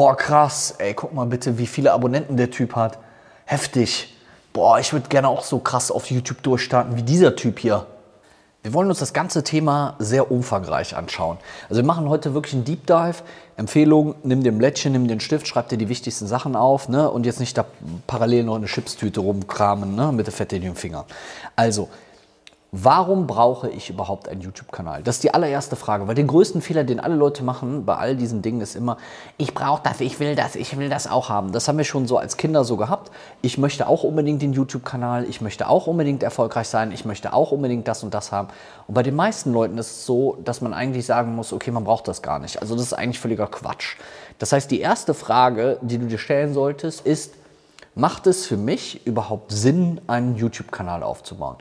Boah, krass, ey, guck mal bitte, wie viele Abonnenten der Typ hat. Heftig. Boah, ich würde gerne auch so krass auf YouTube durchstarten wie dieser Typ hier. Wir wollen uns das ganze Thema sehr umfangreich anschauen. Also wir machen heute wirklich einen Deep Dive. Empfehlung, nimm dir Blättchen, nimm einen Stift, schreib dir die wichtigsten Sachen auf ne? und jetzt nicht da parallel noch eine Chipstüte rumkramen ne? mit der Fette in den Finger. Also, Warum brauche ich überhaupt einen YouTube-Kanal? Das ist die allererste Frage, weil den größten Fehler, den alle Leute machen bei all diesen Dingen, ist immer, ich brauche das, ich will das, ich will das auch haben. Das haben wir schon so als Kinder so gehabt. Ich möchte auch unbedingt den YouTube-Kanal, ich möchte auch unbedingt erfolgreich sein, ich möchte auch unbedingt das und das haben. Und bei den meisten Leuten ist es so, dass man eigentlich sagen muss, okay, man braucht das gar nicht. Also das ist eigentlich völliger Quatsch. Das heißt, die erste Frage, die du dir stellen solltest, ist, macht es für mich überhaupt Sinn, einen YouTube-Kanal aufzubauen?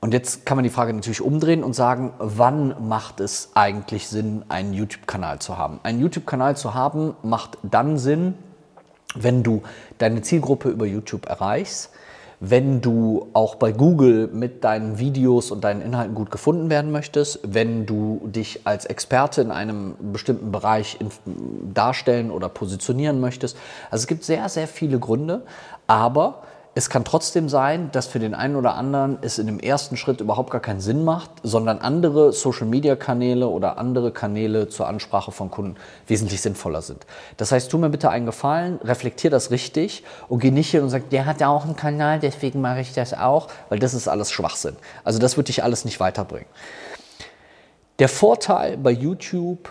Und jetzt kann man die Frage natürlich umdrehen und sagen, wann macht es eigentlich Sinn, einen YouTube-Kanal zu haben? Einen YouTube-Kanal zu haben macht dann Sinn, wenn du deine Zielgruppe über YouTube erreichst, wenn du auch bei Google mit deinen Videos und deinen Inhalten gut gefunden werden möchtest, wenn du dich als Experte in einem bestimmten Bereich darstellen oder positionieren möchtest. Also es gibt sehr, sehr viele Gründe, aber es kann trotzdem sein, dass für den einen oder anderen es in dem ersten Schritt überhaupt gar keinen Sinn macht, sondern andere Social-Media-Kanäle oder andere Kanäle zur Ansprache von Kunden wesentlich sinnvoller sind. Das heißt, tu mir bitte einen Gefallen, reflektier das richtig und geh nicht hin und sag, der hat ja auch einen Kanal, deswegen mache ich das auch, weil das ist alles Schwachsinn. Also das wird dich alles nicht weiterbringen. Der Vorteil bei YouTube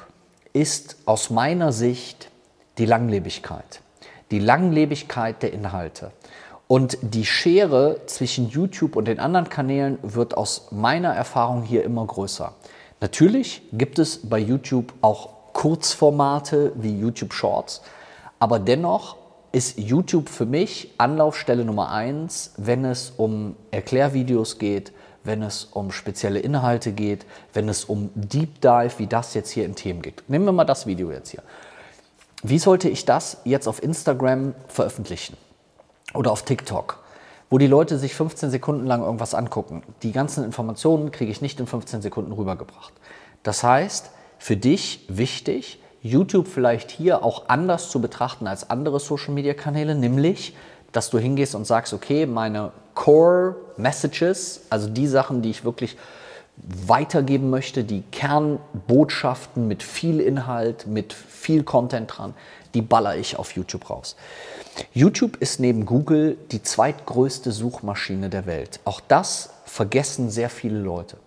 ist aus meiner Sicht die Langlebigkeit. Die Langlebigkeit der Inhalte. Und die Schere zwischen YouTube und den anderen Kanälen wird aus meiner Erfahrung hier immer größer. Natürlich gibt es bei YouTube auch Kurzformate wie YouTube Shorts, aber dennoch ist YouTube für mich Anlaufstelle Nummer eins, wenn es um Erklärvideos geht, wenn es um spezielle Inhalte geht, wenn es um Deep Dive, wie das jetzt hier in Themen geht. Nehmen wir mal das Video jetzt hier. Wie sollte ich das jetzt auf Instagram veröffentlichen? Oder auf TikTok, wo die Leute sich 15 Sekunden lang irgendwas angucken. Die ganzen Informationen kriege ich nicht in 15 Sekunden rübergebracht. Das heißt, für dich wichtig, YouTube vielleicht hier auch anders zu betrachten als andere Social-Media-Kanäle, nämlich, dass du hingehst und sagst, okay, meine Core Messages, also die Sachen, die ich wirklich weitergeben möchte, die Kernbotschaften mit viel Inhalt, mit viel Content dran, die baller ich auf YouTube raus. YouTube ist neben Google die zweitgrößte Suchmaschine der Welt. Auch das vergessen sehr viele Leute.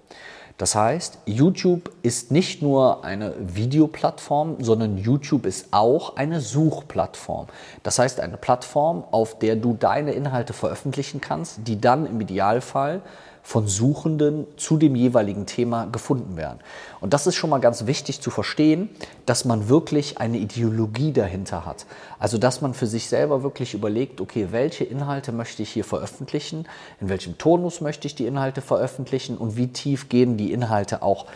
Das heißt, YouTube ist nicht nur eine Videoplattform, sondern YouTube ist auch eine Suchplattform. Das heißt, eine Plattform, auf der du deine Inhalte veröffentlichen kannst, die dann im Idealfall von Suchenden zu dem jeweiligen Thema gefunden werden. Und das ist schon mal ganz wichtig zu verstehen, dass man wirklich eine Ideologie dahinter hat. Also dass man für sich selber wirklich überlegt, okay, welche Inhalte möchte ich hier veröffentlichen, in welchem Tonus möchte ich die Inhalte veröffentlichen und wie tief gehen die Inhalte auch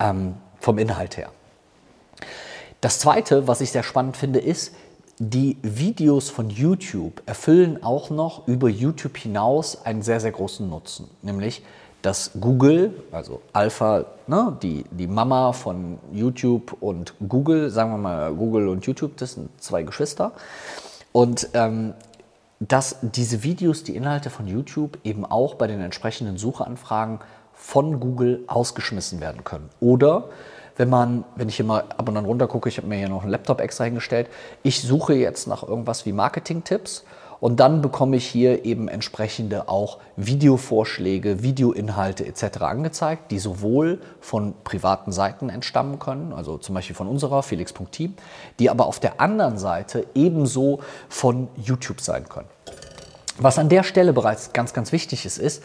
ähm, vom Inhalt her. Das Zweite, was ich sehr spannend finde, ist, die Videos von YouTube erfüllen auch noch über YouTube hinaus einen sehr, sehr großen Nutzen, nämlich dass Google, also Alpha, ne, die, die Mama von YouTube und Google, sagen wir mal Google und YouTube, das sind zwei Geschwister, und ähm, dass diese Videos, die Inhalte von YouTube eben auch bei den entsprechenden Suchanfragen von Google ausgeschmissen werden können. Oder wenn man, wenn ich hier mal ab und an runter gucke, ich habe mir hier noch einen Laptop extra hingestellt, ich suche jetzt nach irgendwas wie Marketing-Tipps und dann bekomme ich hier eben entsprechende auch Videovorschläge, Videoinhalte etc. angezeigt, die sowohl von privaten Seiten entstammen können, also zum Beispiel von unserer felix.team, die aber auf der anderen Seite ebenso von YouTube sein können. Was an der Stelle bereits ganz, ganz wichtig ist, ist,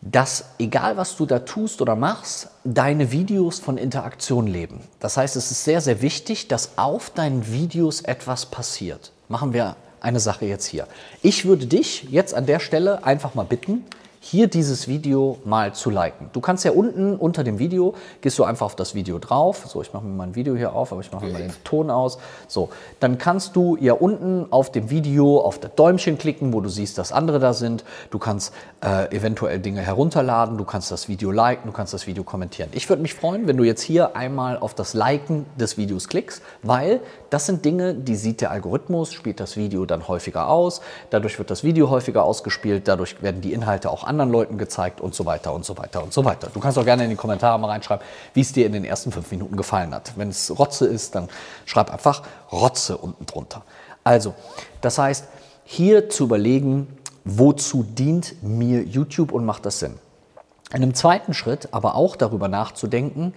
dass egal was du da tust oder machst, deine Videos von Interaktion leben. Das heißt, es ist sehr, sehr wichtig, dass auf deinen Videos etwas passiert. Machen wir eine Sache jetzt hier. Ich würde dich jetzt an der Stelle einfach mal bitten, hier dieses Video mal zu liken. Du kannst ja unten unter dem Video, gehst du einfach auf das Video drauf. So, ich mache mir mal ein Video hier auf, aber ich mache mir mal den Ton aus. So, dann kannst du ja unten auf dem Video auf das Däumchen klicken, wo du siehst, dass andere da sind. Du kannst äh, eventuell Dinge herunterladen, du kannst das Video liken, du kannst das Video kommentieren. Ich würde mich freuen, wenn du jetzt hier einmal auf das Liken des Videos klickst, weil das sind Dinge, die sieht der Algorithmus, spielt das Video dann häufiger aus. Dadurch wird das Video häufiger ausgespielt, dadurch werden die Inhalte auch anderen Leuten gezeigt und so weiter und so weiter und so weiter. Du kannst auch gerne in die Kommentare mal reinschreiben, wie es dir in den ersten fünf Minuten gefallen hat. Wenn es Rotze ist, dann schreib einfach Rotze unten drunter. Also, das heißt, hier zu überlegen, wozu dient mir YouTube und macht das Sinn? In einem zweiten Schritt aber auch darüber nachzudenken,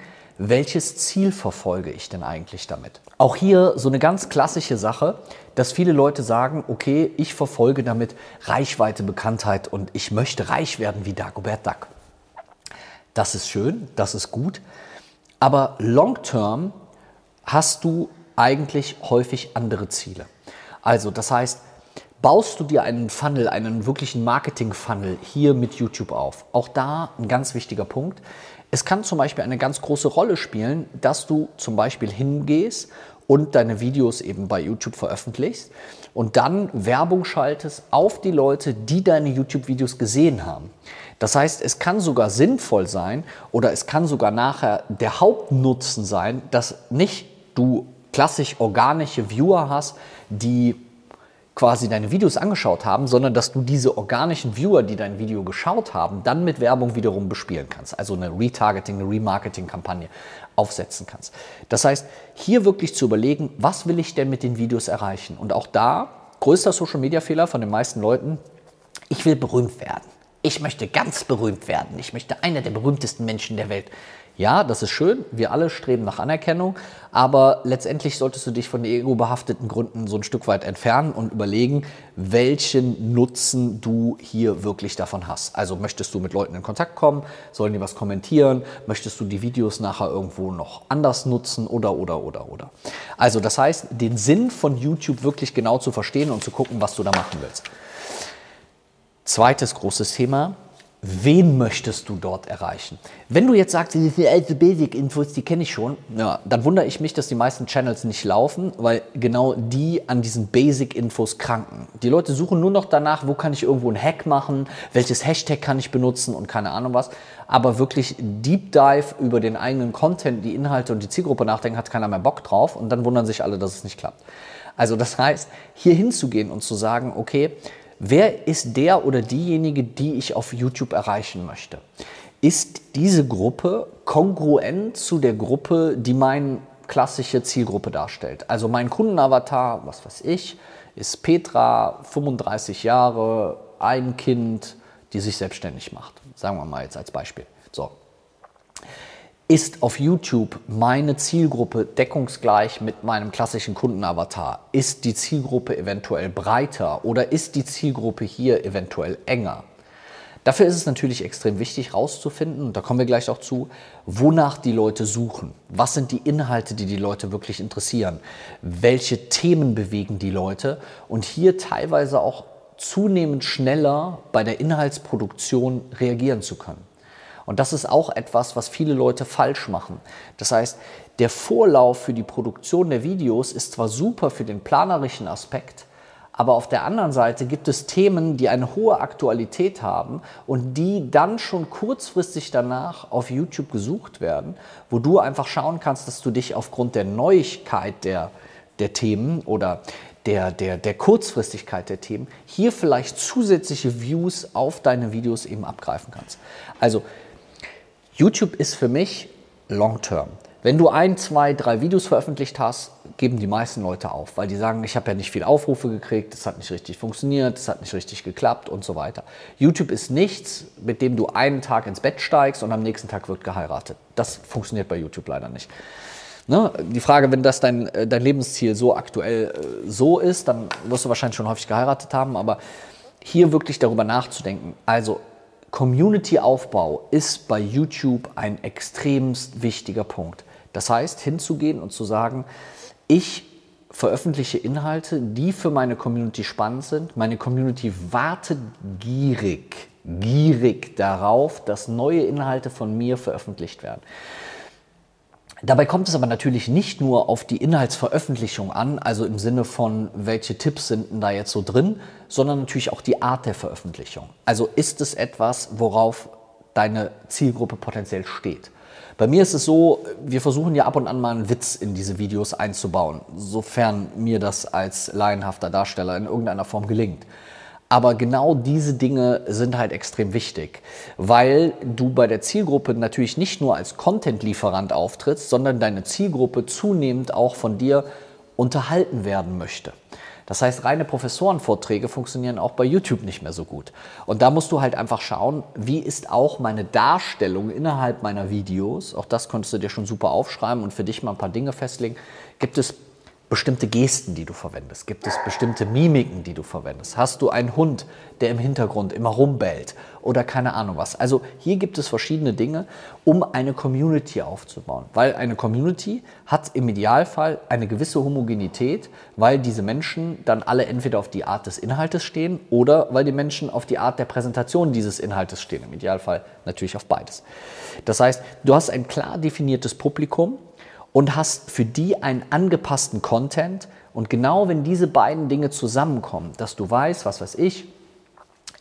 welches Ziel verfolge ich denn eigentlich damit? Auch hier so eine ganz klassische Sache, dass viele Leute sagen, okay, ich verfolge damit Reichweite, Bekanntheit und ich möchte reich werden wie Dagobert Duck. Das ist schön, das ist gut, aber long term hast du eigentlich häufig andere Ziele. Also das heißt, baust du dir einen Funnel, einen wirklichen Marketing-Funnel hier mit YouTube auf. Auch da ein ganz wichtiger Punkt. Es kann zum Beispiel eine ganz große Rolle spielen, dass du zum Beispiel hingehst und deine Videos eben bei YouTube veröffentlichst und dann Werbung schaltest auf die Leute, die deine YouTube-Videos gesehen haben. Das heißt, es kann sogar sinnvoll sein oder es kann sogar nachher der Hauptnutzen sein, dass nicht du klassisch organische Viewer hast, die quasi deine Videos angeschaut haben, sondern dass du diese organischen Viewer, die dein Video geschaut haben, dann mit Werbung wiederum bespielen kannst. Also eine Retargeting, eine Remarketing-Kampagne aufsetzen kannst. Das heißt, hier wirklich zu überlegen, was will ich denn mit den Videos erreichen? Und auch da, größter Social-Media-Fehler von den meisten Leuten, ich will berühmt werden. Ich möchte ganz berühmt werden. Ich möchte einer der berühmtesten Menschen der Welt. Ja, das ist schön, wir alle streben nach Anerkennung, aber letztendlich solltest du dich von ego-behafteten Gründen so ein Stück weit entfernen und überlegen, welchen Nutzen du hier wirklich davon hast. Also möchtest du mit Leuten in Kontakt kommen, sollen die was kommentieren, möchtest du die Videos nachher irgendwo noch anders nutzen oder, oder, oder, oder. Also das heißt, den Sinn von YouTube wirklich genau zu verstehen und zu gucken, was du da machen willst. Zweites großes Thema, wen möchtest du dort erreichen? Wenn du jetzt sagst, diese alte Basic-Infos, die kenne ich schon, ja, dann wundere ich mich, dass die meisten Channels nicht laufen, weil genau die an diesen Basic-Infos kranken. Die Leute suchen nur noch danach, wo kann ich irgendwo einen Hack machen, welches Hashtag kann ich benutzen und keine Ahnung was. Aber wirklich Deep Dive über den eigenen Content, die Inhalte und die Zielgruppe nachdenken, hat keiner mehr Bock drauf und dann wundern sich alle, dass es nicht klappt. Also das heißt, hier hinzugehen und zu sagen, okay, Wer ist der oder diejenige, die ich auf YouTube erreichen möchte? Ist diese Gruppe kongruent zu der Gruppe, die meine klassische Zielgruppe darstellt? Also mein Kundenavatar, was weiß ich, ist Petra, 35 Jahre, ein Kind, die sich selbstständig macht. Sagen wir mal jetzt als Beispiel. So. Ist auf YouTube meine Zielgruppe deckungsgleich mit meinem klassischen Kundenavatar? Ist die Zielgruppe eventuell breiter oder ist die Zielgruppe hier eventuell enger? Dafür ist es natürlich extrem wichtig herauszufinden, und da kommen wir gleich auch zu, wonach die Leute suchen. Was sind die Inhalte, die die Leute wirklich interessieren? Welche Themen bewegen die Leute? Und hier teilweise auch zunehmend schneller bei der Inhaltsproduktion reagieren zu können. Und das ist auch etwas, was viele Leute falsch machen. Das heißt, der Vorlauf für die Produktion der Videos ist zwar super für den planerischen Aspekt, aber auf der anderen Seite gibt es Themen, die eine hohe Aktualität haben und die dann schon kurzfristig danach auf YouTube gesucht werden, wo du einfach schauen kannst, dass du dich aufgrund der Neuigkeit der, der Themen oder der, der, der Kurzfristigkeit der Themen hier vielleicht zusätzliche Views auf deine Videos eben abgreifen kannst. Also YouTube ist für mich long-term. Wenn du ein, zwei, drei Videos veröffentlicht hast, geben die meisten Leute auf, weil die sagen, ich habe ja nicht viele Aufrufe gekriegt, es hat nicht richtig funktioniert, es hat nicht richtig geklappt und so weiter. YouTube ist nichts, mit dem du einen Tag ins Bett steigst und am nächsten Tag wird geheiratet. Das funktioniert bei YouTube leider nicht. Ne? Die Frage, wenn das dein, äh, dein Lebensziel so aktuell äh, so ist, dann wirst du wahrscheinlich schon häufig geheiratet haben, aber hier wirklich darüber nachzudenken. Also Community-Aufbau ist bei YouTube ein extremst wichtiger Punkt. Das heißt, hinzugehen und zu sagen, ich veröffentliche Inhalte, die für meine Community spannend sind. Meine Community wartet gierig, gierig darauf, dass neue Inhalte von mir veröffentlicht werden. Dabei kommt es aber natürlich nicht nur auf die Inhaltsveröffentlichung an, also im Sinne von, welche Tipps sind denn da jetzt so drin, sondern natürlich auch die Art der Veröffentlichung. Also ist es etwas, worauf deine Zielgruppe potenziell steht. Bei mir ist es so, wir versuchen ja ab und an mal einen Witz in diese Videos einzubauen, sofern mir das als laienhafter Darsteller in irgendeiner Form gelingt. Aber genau diese Dinge sind halt extrem wichtig, weil du bei der Zielgruppe natürlich nicht nur als Content-Lieferant auftrittst, sondern deine Zielgruppe zunehmend auch von dir unterhalten werden möchte. Das heißt, reine Professorenvorträge funktionieren auch bei YouTube nicht mehr so gut. Und da musst du halt einfach schauen, wie ist auch meine Darstellung innerhalb meiner Videos. Auch das konntest du dir schon super aufschreiben und für dich mal ein paar Dinge festlegen. Gibt es bestimmte Gesten, die du verwendest? Gibt es bestimmte Mimiken, die du verwendest? Hast du einen Hund, der im Hintergrund immer rumbellt oder keine Ahnung was? Also hier gibt es verschiedene Dinge, um eine Community aufzubauen, weil eine Community hat im Idealfall eine gewisse Homogenität, weil diese Menschen dann alle entweder auf die Art des Inhaltes stehen oder weil die Menschen auf die Art der Präsentation dieses Inhaltes stehen. Im Idealfall natürlich auf beides. Das heißt, du hast ein klar definiertes Publikum, und hast für die einen angepassten Content. Und genau wenn diese beiden Dinge zusammenkommen, dass du weißt, was weiß ich,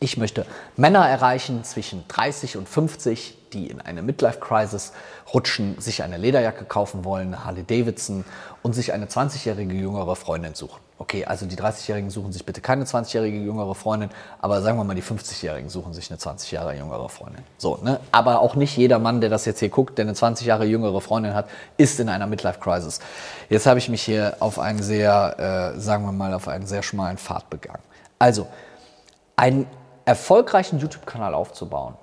ich möchte Männer erreichen zwischen 30 und 50, die in eine Midlife-Crisis rutschen, sich eine Lederjacke kaufen wollen, Harley Davidson und sich eine 20-jährige jüngere Freundin suchen. Okay, also die 30-Jährigen suchen sich bitte keine 20-jährige jüngere Freundin, aber sagen wir mal, die 50-Jährigen suchen sich eine 20 Jahre jüngere Freundin. So, ne? Aber auch nicht jeder Mann, der das jetzt hier guckt, der eine 20 Jahre jüngere Freundin hat, ist in einer Midlife-Crisis. Jetzt habe ich mich hier auf einen sehr, äh, sagen wir mal, auf einen sehr schmalen Pfad begangen. Also, einen erfolgreichen YouTube-Kanal aufzubauen,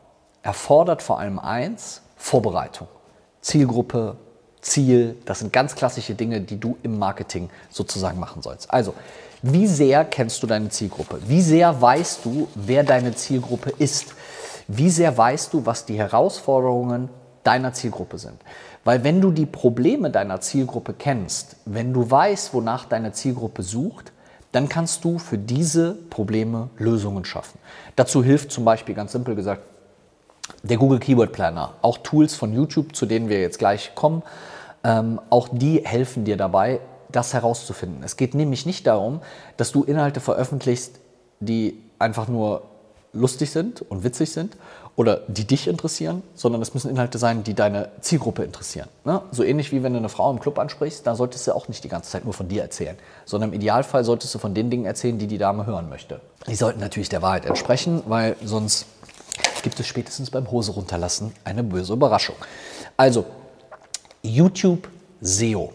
erfordert vor allem eins, Vorbereitung. Zielgruppe, Ziel, das sind ganz klassische Dinge, die du im Marketing sozusagen machen sollst. Also, wie sehr kennst du deine Zielgruppe? Wie sehr weißt du, wer deine Zielgruppe ist? Wie sehr weißt du, was die Herausforderungen deiner Zielgruppe sind? Weil wenn du die Probleme deiner Zielgruppe kennst, wenn du weißt, wonach deine Zielgruppe sucht, dann kannst du für diese Probleme Lösungen schaffen. Dazu hilft zum Beispiel ganz simpel gesagt der Google Keyword Planner, auch Tools von YouTube, zu denen wir jetzt gleich kommen, ähm, auch die helfen dir dabei, das herauszufinden. Es geht nämlich nicht darum, dass du Inhalte veröffentlichst, die einfach nur lustig sind und witzig sind oder die dich interessieren, sondern es müssen Inhalte sein, die deine Zielgruppe interessieren. Ne? So ähnlich wie wenn du eine Frau im Club ansprichst, da solltest du auch nicht die ganze Zeit nur von dir erzählen, sondern im Idealfall solltest du von den Dingen erzählen, die die Dame hören möchte. Die sollten natürlich der Wahrheit entsprechen, weil sonst gibt es spätestens beim Hose runterlassen eine böse Überraschung. Also, YouTube SEO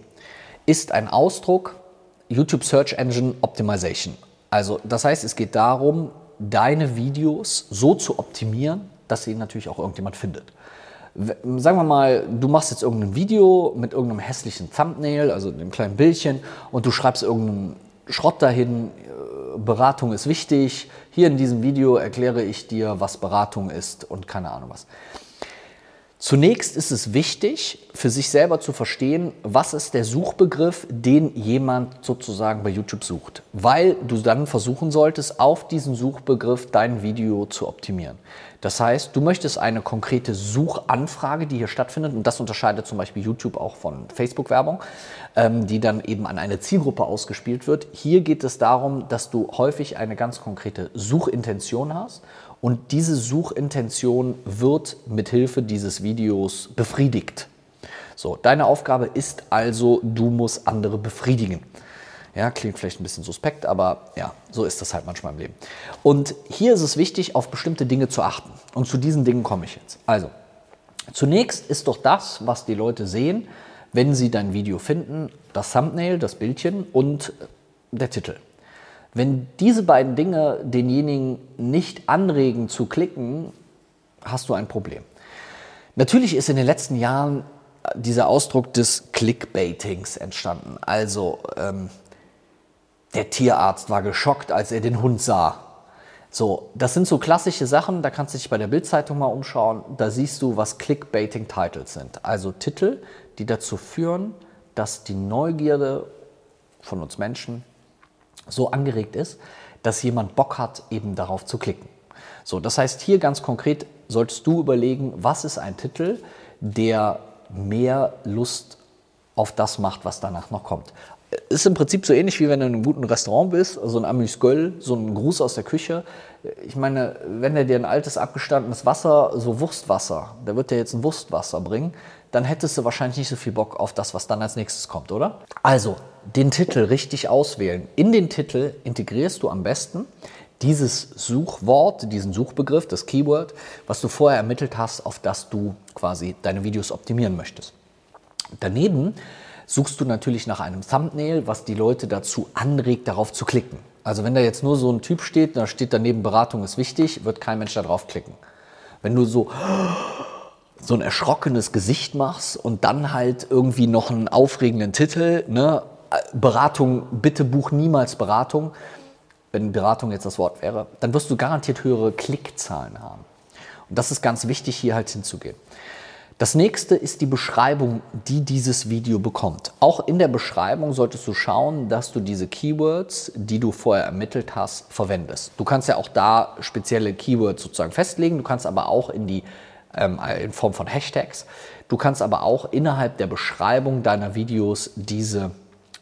ist ein Ausdruck YouTube Search Engine Optimization. Also, das heißt, es geht darum, deine Videos so zu optimieren, dass sie natürlich auch irgendjemand findet. Sagen wir mal, du machst jetzt irgendein Video mit irgendeinem hässlichen Thumbnail, also einem kleinen Bildchen, und du schreibst irgendeinen Schrott dahin, Beratung ist wichtig. Hier in diesem Video erkläre ich dir, was Beratung ist und keine Ahnung was. Zunächst ist es wichtig, für sich selber zu verstehen, was ist der Suchbegriff, den jemand sozusagen bei YouTube sucht, weil du dann versuchen solltest, auf diesen Suchbegriff dein Video zu optimieren. Das heißt, du möchtest eine konkrete Suchanfrage, die hier stattfindet, und das unterscheidet zum Beispiel YouTube auch von Facebook-Werbung, ähm, die dann eben an eine Zielgruppe ausgespielt wird. Hier geht es darum, dass du häufig eine ganz konkrete Suchintention hast und diese Suchintention wird mit Hilfe dieses Videos befriedigt. So, deine Aufgabe ist also, du musst andere befriedigen. Ja, klingt vielleicht ein bisschen suspekt, aber ja, so ist das halt manchmal im Leben. Und hier ist es wichtig, auf bestimmte Dinge zu achten. Und zu diesen Dingen komme ich jetzt. Also, zunächst ist doch das, was die Leute sehen, wenn sie dein Video finden, das Thumbnail, das Bildchen und der Titel. Wenn diese beiden Dinge denjenigen nicht anregen zu klicken, hast du ein Problem. Natürlich ist in den letzten Jahren dieser Ausdruck des Clickbaitings entstanden. Also ähm, der Tierarzt war geschockt, als er den Hund sah. So, das sind so klassische Sachen, da kannst du dich bei der Bildzeitung mal umschauen. Da siehst du, was Clickbaiting-Titles sind. Also Titel, die dazu führen, dass die Neugierde von uns Menschen so angeregt ist, dass jemand Bock hat, eben darauf zu klicken. So, das heißt, hier ganz konkret solltest du überlegen, was ist ein Titel, der mehr Lust auf das macht, was danach noch kommt. Ist im Prinzip so ähnlich wie wenn du in einem guten Restaurant bist, so ein Amüsgöl, so ein Gruß aus der Küche. Ich meine, wenn er dir ein altes, abgestandenes Wasser, so Wurstwasser, der wird dir jetzt ein Wurstwasser bringen, dann hättest du wahrscheinlich nicht so viel Bock auf das, was dann als nächstes kommt, oder? Also, den Titel richtig auswählen. In den Titel integrierst du am besten dieses Suchwort, diesen Suchbegriff, das Keyword, was du vorher ermittelt hast, auf das du quasi deine Videos optimieren möchtest. Daneben suchst du natürlich nach einem Thumbnail, was die Leute dazu anregt, darauf zu klicken. Also wenn da jetzt nur so ein Typ steht, da steht daneben Beratung ist wichtig, wird kein Mensch darauf klicken. Wenn du so so ein erschrockenes Gesicht machst und dann halt irgendwie noch einen aufregenden Titel, ne? Beratung, bitte buch niemals Beratung, wenn Beratung jetzt das Wort wäre, dann wirst du garantiert höhere Klickzahlen haben. Und das ist ganz wichtig, hier halt hinzugehen. Das nächste ist die Beschreibung, die dieses Video bekommt. Auch in der Beschreibung solltest du schauen, dass du diese Keywords, die du vorher ermittelt hast, verwendest. Du kannst ja auch da spezielle Keywords sozusagen festlegen, du kannst aber auch in die ähm, in Form von Hashtags. Du kannst aber auch innerhalb der Beschreibung deiner Videos diese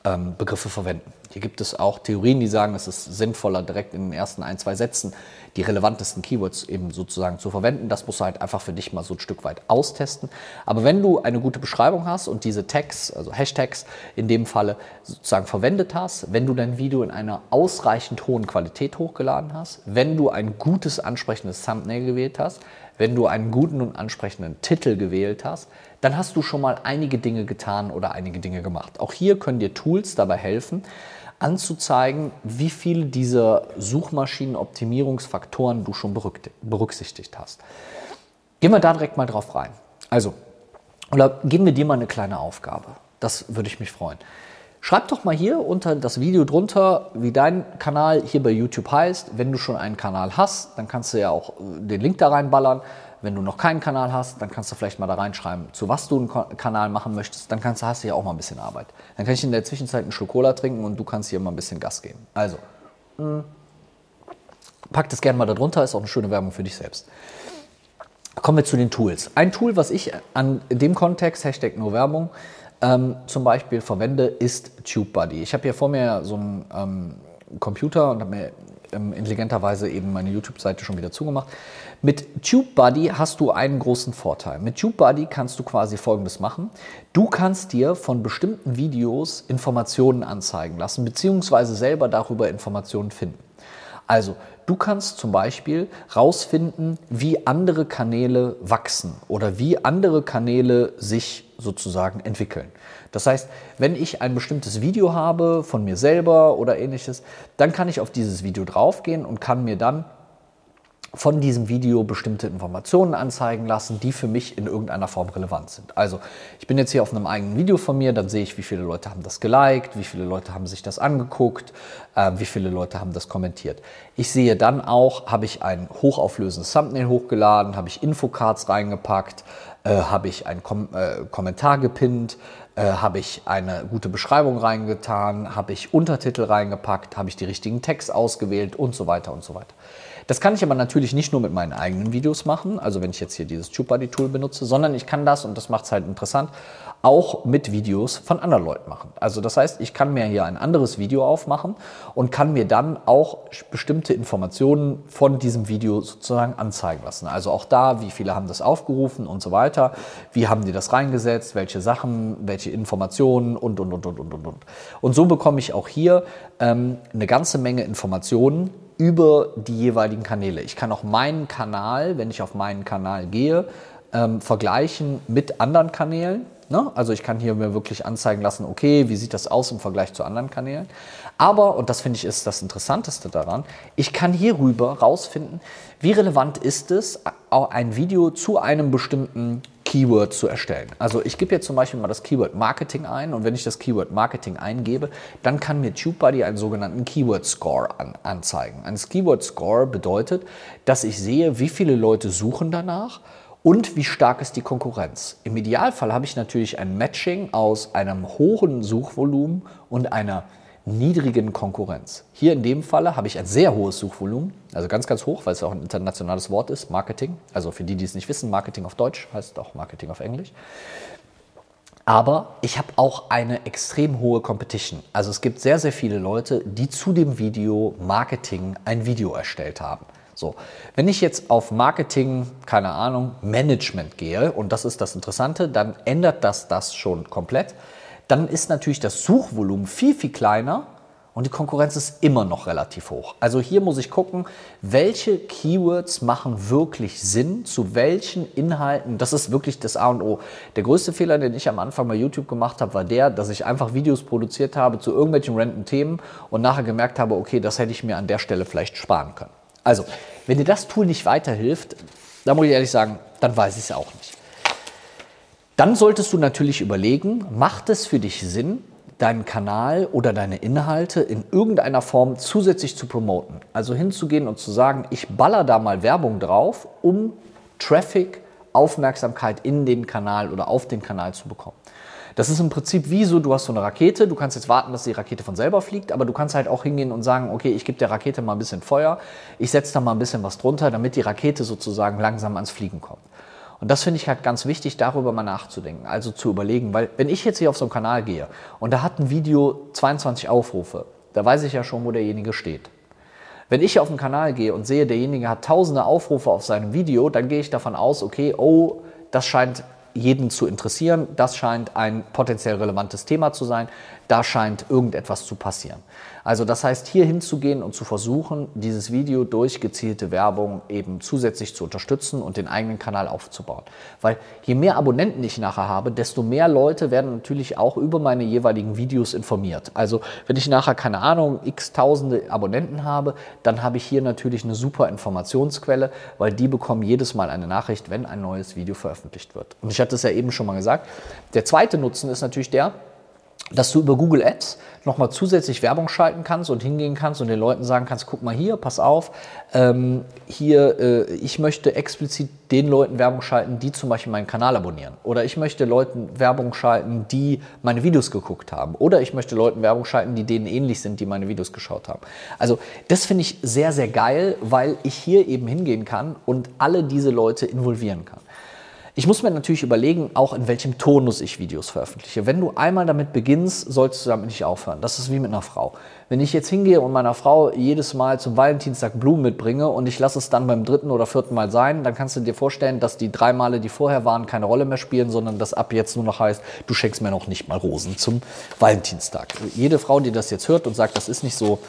ähm, Begriffe verwenden. Hier gibt es auch Theorien, die sagen, es ist sinnvoller, direkt in den ersten ein, zwei Sätzen die relevantesten Keywords eben sozusagen zu verwenden. Das musst du halt einfach für dich mal so ein Stück weit austesten. Aber wenn du eine gute Beschreibung hast und diese Tags, also Hashtags in dem Falle sozusagen verwendet hast, wenn du dein Video in einer ausreichend hohen Qualität hochgeladen hast, wenn du ein gutes, ansprechendes Thumbnail gewählt hast, wenn du einen guten und ansprechenden Titel gewählt hast, dann hast du schon mal einige Dinge getan oder einige Dinge gemacht. Auch hier können dir Tools dabei helfen, anzuzeigen, wie viele dieser Suchmaschinenoptimierungsfaktoren du schon berücksichtigt hast. Gehen wir da direkt mal drauf rein. Also, oder geben wir dir mal eine kleine Aufgabe. Das würde ich mich freuen. Schreib doch mal hier unter das Video drunter, wie dein Kanal hier bei YouTube heißt. Wenn du schon einen Kanal hast, dann kannst du ja auch äh, den Link da reinballern. Wenn du noch keinen Kanal hast, dann kannst du vielleicht mal da reinschreiben, zu was du einen Kanal machen möchtest. Dann kannst, hast du ja auch mal ein bisschen Arbeit. Dann kann ich in der Zwischenzeit einen Schluck Cola trinken und du kannst hier mal ein bisschen Gas geben. Also, mh, pack das gerne mal da drunter, ist auch eine schöne Werbung für dich selbst. Kommen wir zu den Tools. Ein Tool, was ich an dem Kontext, Hashtag nur Werbung, ähm, zum Beispiel verwende, ist TubeBuddy. Ich habe hier vor mir so einen ähm, Computer und habe mir ähm, intelligenterweise eben meine YouTube-Seite schon wieder zugemacht. Mit TubeBuddy hast du einen großen Vorteil. Mit TubeBuddy kannst du quasi Folgendes machen. Du kannst dir von bestimmten Videos Informationen anzeigen lassen, beziehungsweise selber darüber Informationen finden. Also, du kannst zum Beispiel rausfinden, wie andere Kanäle wachsen oder wie andere Kanäle sich sozusagen entwickeln. Das heißt, wenn ich ein bestimmtes Video habe von mir selber oder ähnliches, dann kann ich auf dieses Video draufgehen und kann mir dann von diesem Video bestimmte Informationen anzeigen lassen, die für mich in irgendeiner Form relevant sind. Also ich bin jetzt hier auf einem eigenen Video von mir, dann sehe ich, wie viele Leute haben das geliked, wie viele Leute haben sich das angeguckt, äh, wie viele Leute haben das kommentiert. Ich sehe dann auch, habe ich ein hochauflösendes Thumbnail hochgeladen, habe ich Infocards reingepackt, äh, habe ich einen Kom äh, Kommentar gepinnt, äh, habe ich eine gute Beschreibung reingetan, habe ich Untertitel reingepackt, habe ich die richtigen Text ausgewählt und so weiter und so weiter. Das kann ich aber natürlich nicht nur mit meinen eigenen Videos machen, also wenn ich jetzt hier dieses TubeBuddy-Tool benutze, sondern ich kann das, und das macht es halt interessant, auch mit Videos von anderen Leuten machen. Also das heißt, ich kann mir hier ein anderes Video aufmachen und kann mir dann auch bestimmte Informationen von diesem Video sozusagen anzeigen lassen. Also auch da, wie viele haben das aufgerufen und so weiter, wie haben die das reingesetzt, welche Sachen, welche Informationen und, und, und, und, und, und. Und so bekomme ich auch hier ähm, eine ganze Menge Informationen, über die jeweiligen Kanäle. Ich kann auch meinen Kanal, wenn ich auf meinen Kanal gehe, ähm, vergleichen mit anderen Kanälen. Ne? Also ich kann hier mir wirklich anzeigen lassen, okay, wie sieht das aus im Vergleich zu anderen Kanälen. Aber, und das finde ich ist das Interessanteste daran, ich kann hierüber rausfinden, wie relevant ist es, ein Video zu einem bestimmten Keyword zu erstellen. Also ich gebe jetzt zum Beispiel mal das Keyword Marketing ein und wenn ich das Keyword Marketing eingebe, dann kann mir TubeBuddy einen sogenannten Keyword Score an, anzeigen. Ein Keyword Score bedeutet, dass ich sehe, wie viele Leute suchen danach und wie stark ist die Konkurrenz. Im Idealfall habe ich natürlich ein Matching aus einem hohen Suchvolumen und einer niedrigen Konkurrenz. Hier in dem Falle habe ich ein sehr hohes Suchvolumen, also ganz, ganz hoch, weil es auch ein internationales Wort ist, Marketing. Also für die, die es nicht wissen, Marketing auf Deutsch heißt auch Marketing auf Englisch. Aber ich habe auch eine extrem hohe Competition. Also es gibt sehr, sehr viele Leute, die zu dem Video Marketing ein Video erstellt haben. So, wenn ich jetzt auf Marketing, keine Ahnung, Management gehe, und das ist das Interessante, dann ändert das das schon komplett. Dann ist natürlich das Suchvolumen viel, viel kleiner und die Konkurrenz ist immer noch relativ hoch. Also hier muss ich gucken, welche Keywords machen wirklich Sinn, zu welchen Inhalten. Das ist wirklich das A und O. Der größte Fehler, den ich am Anfang bei YouTube gemacht habe, war der, dass ich einfach Videos produziert habe zu irgendwelchen random Themen und nachher gemerkt habe, okay, das hätte ich mir an der Stelle vielleicht sparen können. Also, wenn dir das Tool nicht weiterhilft, dann muss ich ehrlich sagen, dann weiß ich es auch nicht. Dann solltest du natürlich überlegen, macht es für dich Sinn, deinen Kanal oder deine Inhalte in irgendeiner Form zusätzlich zu promoten? Also hinzugehen und zu sagen, ich baller da mal Werbung drauf, um Traffic, Aufmerksamkeit in den Kanal oder auf den Kanal zu bekommen. Das ist im Prinzip wie so, du hast so eine Rakete, du kannst jetzt warten, dass die Rakete von selber fliegt, aber du kannst halt auch hingehen und sagen, okay, ich gebe der Rakete mal ein bisschen Feuer, ich setze da mal ein bisschen was drunter, damit die Rakete sozusagen langsam ans Fliegen kommt. Und das finde ich halt ganz wichtig, darüber mal nachzudenken, also zu überlegen, weil wenn ich jetzt hier auf so einen Kanal gehe und da hat ein Video 22 Aufrufe, da weiß ich ja schon, wo derjenige steht. Wenn ich auf den Kanal gehe und sehe, derjenige hat tausende Aufrufe auf seinem Video, dann gehe ich davon aus, okay, oh, das scheint jeden zu interessieren. Das scheint ein potenziell relevantes Thema zu sein. Da scheint irgendetwas zu passieren. Also das heißt, hier hinzugehen und zu versuchen, dieses Video durch gezielte Werbung eben zusätzlich zu unterstützen und den eigenen Kanal aufzubauen. Weil je mehr Abonnenten ich nachher habe, desto mehr Leute werden natürlich auch über meine jeweiligen Videos informiert. Also wenn ich nachher, keine Ahnung, x tausende Abonnenten habe, dann habe ich hier natürlich eine super Informationsquelle, weil die bekommen jedes Mal eine Nachricht, wenn ein neues Video veröffentlicht wird. Und ich hatte es ja eben schon mal gesagt. Der zweite Nutzen ist natürlich der, dass du über Google Ads nochmal zusätzlich Werbung schalten kannst und hingehen kannst und den Leuten sagen kannst, guck mal hier, pass auf, ähm, hier, äh, ich möchte explizit den Leuten Werbung schalten, die zum Beispiel meinen Kanal abonnieren. Oder ich möchte Leuten Werbung schalten, die meine Videos geguckt haben. Oder ich möchte Leuten Werbung schalten, die denen ähnlich sind, die meine Videos geschaut haben. Also das finde ich sehr, sehr geil, weil ich hier eben hingehen kann und alle diese Leute involvieren kann. Ich muss mir natürlich überlegen, auch in welchem Tonus ich Videos veröffentliche. Wenn du einmal damit beginnst, solltest du damit nicht aufhören. Das ist wie mit einer Frau. Wenn ich jetzt hingehe und meiner Frau jedes Mal zum Valentinstag Blumen mitbringe und ich lasse es dann beim dritten oder vierten Mal sein, dann kannst du dir vorstellen, dass die drei Male, die vorher waren, keine Rolle mehr spielen, sondern dass ab jetzt nur noch heißt, du schenkst mir noch nicht mal Rosen zum Valentinstag. Jede Frau, die das jetzt hört und sagt, das ist nicht so,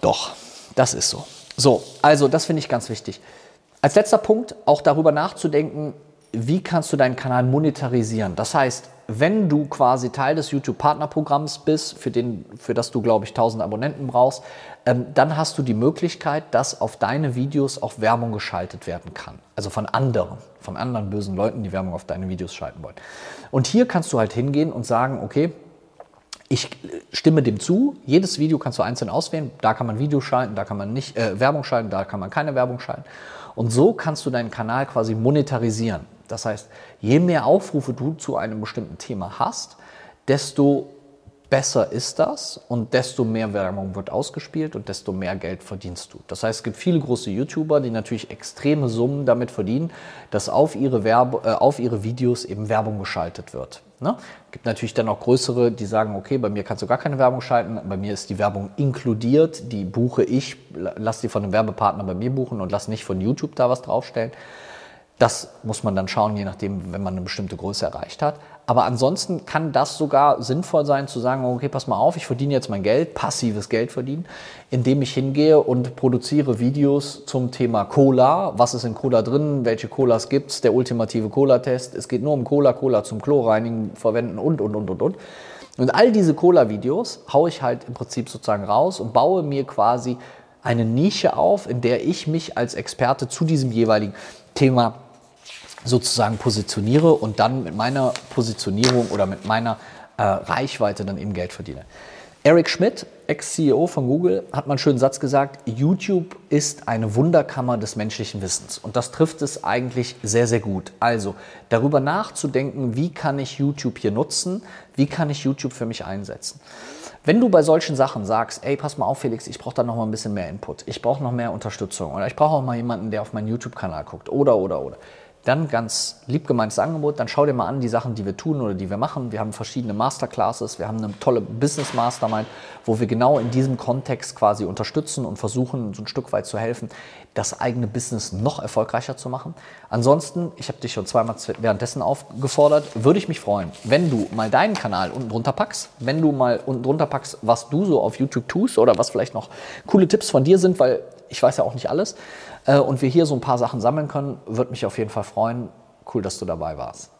doch, das ist so. So, also das finde ich ganz wichtig. Als letzter Punkt auch darüber nachzudenken, wie kannst du deinen Kanal monetarisieren. Das heißt, wenn du quasi Teil des YouTube-Partnerprogramms bist, für, den, für das du, glaube ich, 1000 Abonnenten brauchst, ähm, dann hast du die Möglichkeit, dass auf deine Videos auch Werbung geschaltet werden kann. Also von anderen, von anderen bösen Leuten, die Werbung auf deine Videos schalten wollen. Und hier kannst du halt hingehen und sagen, okay, ich stimme dem zu. Jedes Video kannst du einzeln auswählen. Da kann man Video schalten, da kann man nicht äh, Werbung schalten, da kann man keine Werbung schalten. Und so kannst du deinen Kanal quasi monetarisieren. Das heißt, je mehr Aufrufe du zu einem bestimmten Thema hast, desto besser ist das und desto mehr Werbung wird ausgespielt und desto mehr Geld verdienst du. Das heißt, es gibt viele große YouTuber, die natürlich extreme Summen damit verdienen, dass auf ihre, Werbe, äh, auf ihre Videos eben Werbung geschaltet wird. Ne? gibt natürlich dann auch größere, die sagen, okay, bei mir kannst du gar keine Werbung schalten, bei mir ist die Werbung inkludiert, die buche ich, lass die von einem Werbepartner bei mir buchen und lass nicht von YouTube da was draufstellen. Das muss man dann schauen, je nachdem, wenn man eine bestimmte Größe erreicht hat. Aber ansonsten kann das sogar sinnvoll sein, zu sagen, okay, pass mal auf, ich verdiene jetzt mein Geld, passives Geld verdienen, indem ich hingehe und produziere Videos zum Thema Cola. Was ist in Cola drin? Welche Colas gibt es? Der ultimative Cola-Test. Es geht nur um Cola, Cola zum Chlorreinigen verwenden und, und, und, und, und. Und all diese Cola-Videos haue ich halt im Prinzip sozusagen raus und baue mir quasi eine Nische auf, in der ich mich als Experte zu diesem jeweiligen Thema sozusagen positioniere und dann mit meiner Positionierung oder mit meiner äh, Reichweite dann eben Geld verdiene. Eric Schmidt, Ex-CEO von Google, hat mal einen schönen Satz gesagt, YouTube ist eine Wunderkammer des menschlichen Wissens. Und das trifft es eigentlich sehr, sehr gut. Also darüber nachzudenken, wie kann ich YouTube hier nutzen, wie kann ich YouTube für mich einsetzen. Wenn du bei solchen Sachen sagst, ey, pass mal auf, Felix, ich brauche da noch mal ein bisschen mehr Input, ich brauche noch mehr Unterstützung oder ich brauche auch mal jemanden, der auf meinen YouTube-Kanal guckt oder, oder, oder, dann ganz lieb gemeintes Angebot, dann schau dir mal an die Sachen, die wir tun oder die wir machen. Wir haben verschiedene Masterclasses, wir haben eine tolle Business Mastermind, wo wir genau in diesem Kontext quasi unterstützen und versuchen, so ein Stück weit zu helfen, das eigene Business noch erfolgreicher zu machen. Ansonsten, ich habe dich schon zweimal währenddessen aufgefordert, würde ich mich freuen, wenn du mal deinen Kanal unten drunter packst, wenn du mal unten drunter packst, was du so auf YouTube tust oder was vielleicht noch coole Tipps von dir sind, weil ich weiß ja auch nicht alles. Äh, und wir hier so ein paar Sachen sammeln können, würde mich auf jeden Fall freuen. Cool, dass du dabei warst.